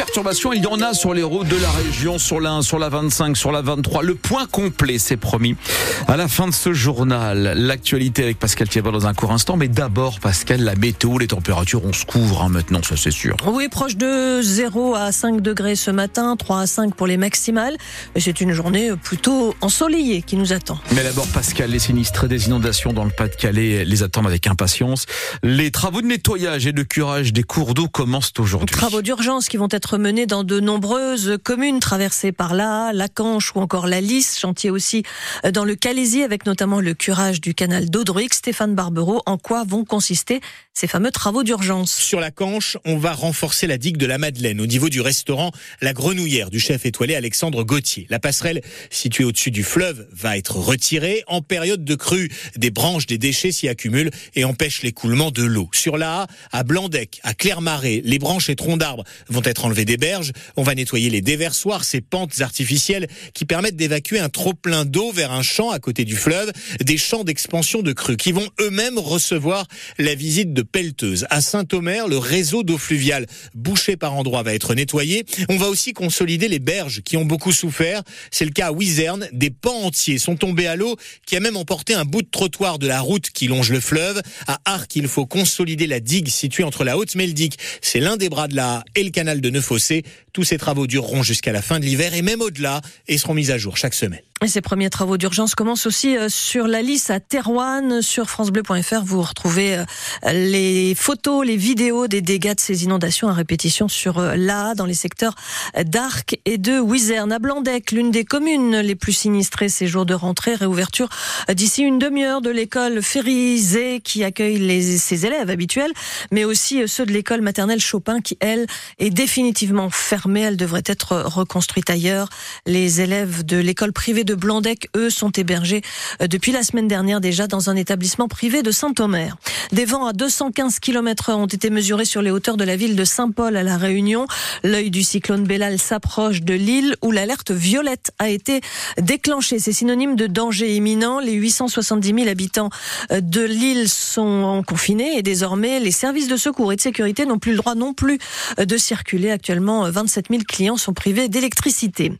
perturbations, il y en a sur les routes de la région, sur la 1, sur la 25, sur la 23. Le point complet, c'est promis. À la fin de ce journal, l'actualité avec Pascal Thiabat dans un court instant. Mais d'abord, Pascal, la météo, les températures, on se couvre hein, maintenant, ça c'est sûr. Oui, proche de 0 à 5 degrés ce matin, 3 à 5 pour les maximales. Et c'est une journée plutôt ensoleillée qui nous attend. Mais d'abord, Pascal, les sinistres des inondations dans le Pas-de-Calais les attendent avec impatience. Les travaux de nettoyage et de curage des cours d'eau commencent aujourd'hui. Travaux d'urgence qui vont être menés dans de nombreuses communes traversées par là, la Canche ou encore la Lys. Chantier aussi dans le Calaisie avec notamment le curage du canal d'Audruic. Stéphane Barbero, en quoi vont consister ces fameux travaux d'urgence? Sur la Canche, on va renforcer la digue de la Madeleine au niveau du restaurant La Grenouillère du chef étoilé Alexandre Gauthier. La passerelle située au-dessus du fleuve va être retirée. En période de crue, des branches des déchets s'y accumulent et empêchent l'écoulement de l'eau. Sur la à Blandec, à Clermarais, les branches et troncs d'arbres vont être enlevés des berges. On va nettoyer les déversoirs, ces pentes artificielles qui permettent d'évacuer un trop-plein d'eau vers un champ à côté du fleuve, des champs d'expansion de crues qui vont eux-mêmes recevoir la visite de pelleteuses. À Saint-Omer, le réseau d'eau fluviale bouché par endroits va être nettoyé. On va aussi consolider les berges qui ont beaucoup souffert. C'est le cas à Wizerne. Des pans entiers sont tombés à l'eau qui a même emporté un bout de trottoir de la route qui longe le fleuve. À Arc, il faut consolider la digue située entre la haute meldique, c'est l'un des bras de la et le canal de Tous ces travaux dureront jusqu'à la fin de l'hiver et même au-delà et seront mis à jour chaque semaine. Et ces premiers travaux d'urgence commencent aussi euh, sur la liste à Terouane. Sur francebleu.fr, vous retrouvez euh, les photos, les vidéos des dégâts de ces inondations à répétition sur euh, l'A, dans les secteurs d'Arc et de Wizerne. À Blandec, l'une des communes les plus sinistrées ces jours de rentrée, réouverture d'ici une demi-heure de l'école Férisée qui accueille les, ses élèves habituels, mais aussi ceux de l'école maternelle Chopin qui, elle, est définitivement fermée. Elle devrait être reconstruite ailleurs. Les élèves de l'école privée de de Blandec, eux, sont hébergés euh, depuis la semaine dernière déjà dans un établissement privé de Saint-Omer. Des vents à 215 km ont été mesurés sur les hauteurs de la ville de Saint-Paul à La Réunion. L'œil du cyclone Bellal s'approche de l'île où l'alerte violette a été déclenchée. C'est synonyme de danger imminent. Les 870 000 habitants euh, de l'île sont confinés et désormais les services de secours et de sécurité n'ont plus le droit non plus euh, de circuler. Actuellement, 27 000 clients sont privés d'électricité.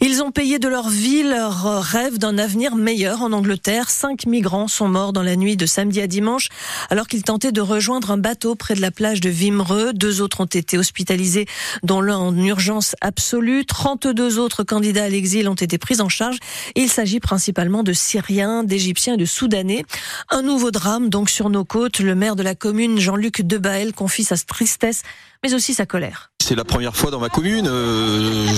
Ils ont payé de leur vie leur rêve d'un avenir meilleur en Angleterre. Cinq migrants sont morts dans la nuit de samedi à dimanche alors qu'ils tentaient de rejoindre un bateau près de la plage de Vimereux. Deux autres ont été hospitalisés, dont l'un en urgence absolue. 32 autres candidats à l'exil ont été pris en charge. Il s'agit principalement de Syriens, d'Égyptiens et de Soudanais. Un nouveau drame donc sur nos côtes. Le maire de la commune, Jean-Luc Debaël, confie sa tristesse mais aussi sa colère. C'est la première fois dans ma commune. Euh,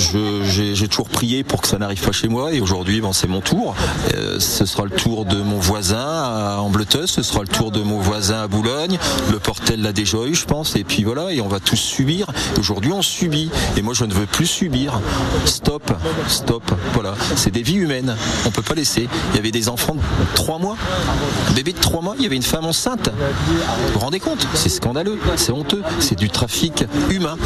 J'ai toujours prié pour que ça n'arrive pas chez moi et aujourd'hui, bon, c'est mon tour. Euh, ce sera le tour de mon voisin à Ambleteuse, ce sera le tour de mon voisin à Boulogne. Le Portel l'a déjà eu, je pense. Et puis voilà, et on va tous subir. Aujourd'hui, on subit. Et moi, je ne veux plus subir. Stop, stop. Voilà, c'est des vies humaines. On peut pas laisser. Il y avait des enfants de trois mois, un bébé de trois mois. Il y avait une femme enceinte. Vous vous rendez compte? C'est scandaleux, c'est honteux, c'est du trafic humain,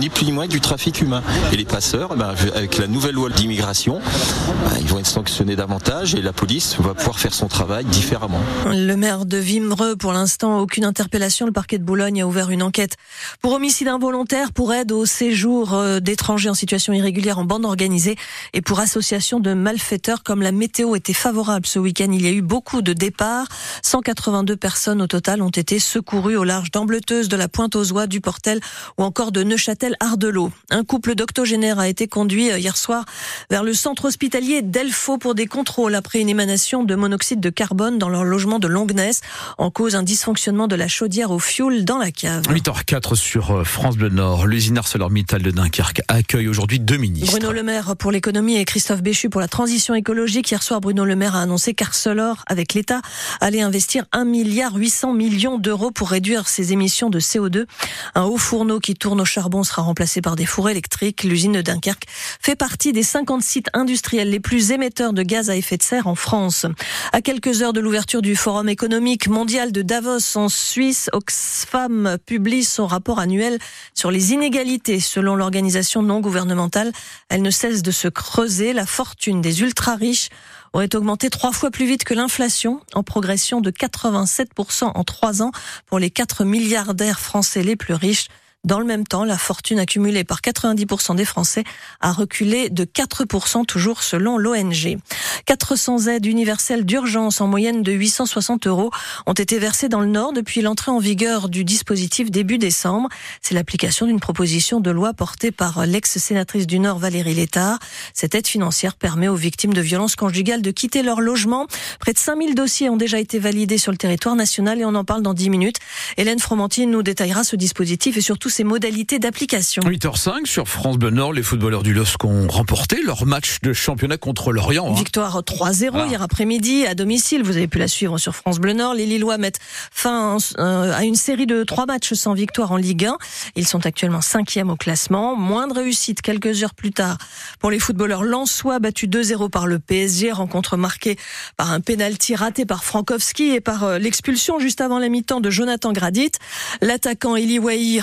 ni plus ni moins que du trafic humain. Et les passeurs, ben, avec la nouvelle loi d'immigration, ben, ils vont être sanctionnés davantage et la police va pouvoir faire son travail différemment. Le maire de Vimereux, pour l'instant, aucune interpellation. Le parquet de Boulogne a ouvert une enquête pour homicide involontaire, pour aide au séjour euh, d'étrangers en situation irrégulière en bande organisée et pour association de malfaiteurs. Comme la météo était favorable ce week-end, il y a eu beaucoup de départs. 182 personnes au total ont été secourues au large d'Ambleteuse, de la Pointe-aux-Oies, du Portel ou encore de Neuchâtel-Ardelot. Un couple d'octogénaires a été conduit euh, hier soir vers le centre hospitalier d'Elfaux pour des contrôles après une émanation de monoxyde de carbone dans leur logement de Longness en cause un dysfonctionnement de la chaudière au fioul dans la cave. 8h04 sur euh, France Bleu Nord. L'usine ArcelorMittal de Dunkerque accueille aujourd'hui deux ministres. Bruno Le Maire pour l'économie et Christophe Béchu pour la transition écologique. Hier soir, Bruno Le Maire a annoncé qu'Arcelor, avec l'État, allait investir 1 milliard 800 millions d'euros pour réduire ses émissions de CO2. Un haut fourneau qui tourne au charbon sera remplacé par des fours électriques. L'usine de Dunkerque fait partie des 50 sites industriels les plus émetteurs de gaz à effet de serre en France. À quelques heures de l'ouverture du Forum économique mondial de Davos en Suisse, Oxfam publie son rapport annuel sur les inégalités. Selon l'organisation non gouvernementale, elle ne cesse de se creuser. La fortune des ultra-riches aurait augmenté trois fois plus vite que l'inflation, en progression de 87% en trois ans pour les 4 milliardaires français les plus riches. Dans le même temps, la fortune accumulée par 90% des Français a reculé de 4% toujours selon l'ONG. 400 aides universelles d'urgence en moyenne de 860 euros ont été versées dans le Nord depuis l'entrée en vigueur du dispositif début décembre. C'est l'application d'une proposition de loi portée par l'ex-sénatrice du Nord Valérie Létard. Cette aide financière permet aux victimes de violences conjugales de quitter leur logement. Près de 5000 dossiers ont déjà été validés sur le territoire national et on en parle dans 10 minutes. Hélène Fromentine nous détaillera ce dispositif et surtout ses modalités d'application. 8h05 sur France Bleu Nord, les footballeurs du LOSC ont remporté leur match de championnat contre l'Orient. Hein. Victoire 3-0 hier après-midi à domicile. Vous avez pu la suivre sur France Bleu Nord. Les Lillois mettent fin euh, à une série de trois matchs sans victoire en Ligue 1. Ils sont actuellement cinquième au classement. Moindre réussite quelques heures plus tard pour les footballeurs lensois battus 2-0 par le PSG. Rencontre marquée par un pénalty raté par Frankowski et par euh, l'expulsion juste avant la mi-temps de Jonathan Gradit. L'attaquant Eli Wahi,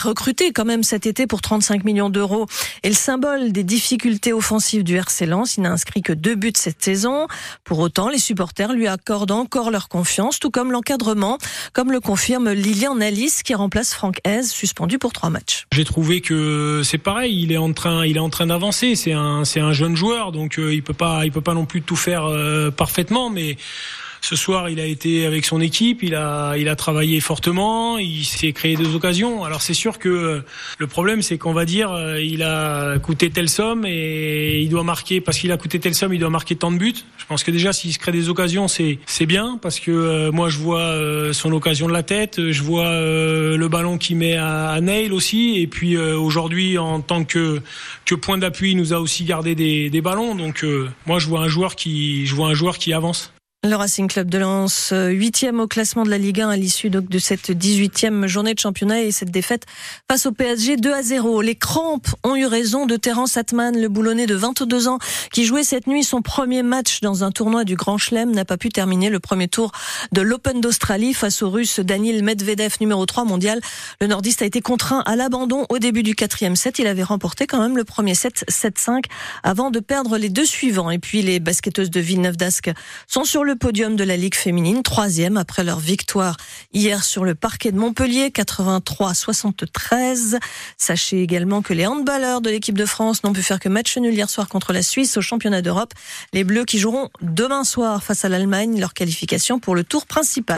quand même cet été pour 35 millions d'euros, est le symbole des difficultés offensives du RC Lens. Il n'a inscrit que deux buts cette saison. Pour autant, les supporters lui accordent encore leur confiance, tout comme l'encadrement, comme le confirme Lilian Alice qui remplace Franck Hez, suspendu pour trois matchs. J'ai trouvé que c'est pareil, il est en train, il est en train d'avancer. C'est un, c'est un jeune joueur, donc euh, il peut pas, il peut pas non plus tout faire euh, parfaitement, mais ce soir, il a été avec son équipe, il a, il a travaillé fortement, il s'est créé des occasions. Alors c'est sûr que le problème, c'est qu'on va dire, euh, il a coûté telle somme et il doit marquer parce qu'il a coûté telle somme, il doit marquer tant de buts. Je pense que déjà, s'il se crée des occasions, c'est bien parce que euh, moi, je vois euh, son occasion de la tête, je vois le ballon qu'il met à, Neil aussi, et puis aujourd'hui, en tant que que point d'appui, il nous a aussi gardé des, des ballons. Donc moi, je vois un joueur qui, je vois un joueur qui avance. Le Racing Club de Lens, euh, huitième au classement de la Ligue 1 à l'issue de cette 18e journée de championnat et cette défaite face au PSG 2 à 0. Les crampes ont eu raison de Terence Atman, le boulonnais de 22 ans, qui jouait cette nuit son premier match dans un tournoi du Grand Chelem, n'a pas pu terminer le premier tour de l'Open d'Australie face au Russe Daniel Medvedev, numéro 3 mondial. Le nordiste a été contraint à l'abandon au début du quatrième set. Il avait remporté quand même le premier set 7-5 avant de perdre les deux suivants. Et puis les basketteuses de Villeneuve d'Ascq sont sur le podium de la Ligue féminine, troisième après leur victoire hier sur le parquet de Montpellier, 83-73. Sachez également que les handballeurs de l'équipe de France n'ont pu faire que match nul hier soir contre la Suisse au championnat d'Europe. Les Bleus qui joueront demain soir face à l'Allemagne leur qualification pour le tour principal.